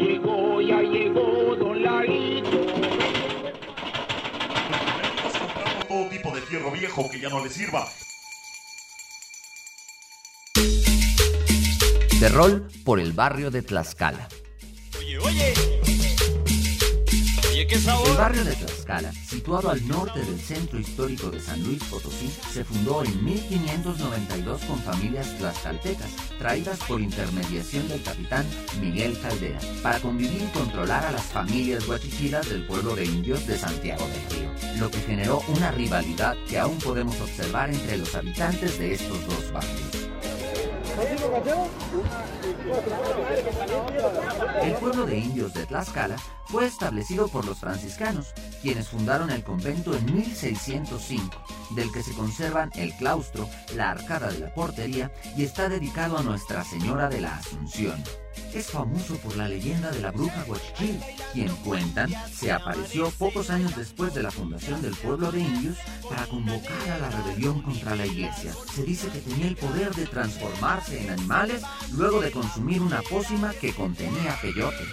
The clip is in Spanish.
llegó, ya llegó Don Larito. comprando todo tipo de fierro viejo que ya no le sirva. De rol por el barrio de Tlaxcala. Oye, oye. Oye, qué El barrio de Tlaxcala, situado al norte del centro histórico de San Luis Potosí, se fundó en 1592 con familias tlaxcaltecas, traídas por intermediación del capitán Miguel Caldera, para convivir y controlar a las familias guachichilas del pueblo de indios de Santiago del Río, lo que generó una rivalidad que aún podemos observar entre los habitantes de estos dos barrios. El pueblo de indios de Tlaxcala fue establecido por los franciscanos, quienes fundaron el convento en 1605, del que se conservan el claustro, la arcada de la portería y está dedicado a Nuestra Señora de la Asunción. Es famoso por la leyenda de la bruja Huachichil, quien cuentan se apareció pocos años después de la fundación del pueblo de indios para convocar a la rebelión contra la iglesia. Se dice que tenía el poder de transformarse en animales luego de consumir una pócima que contenía peyote.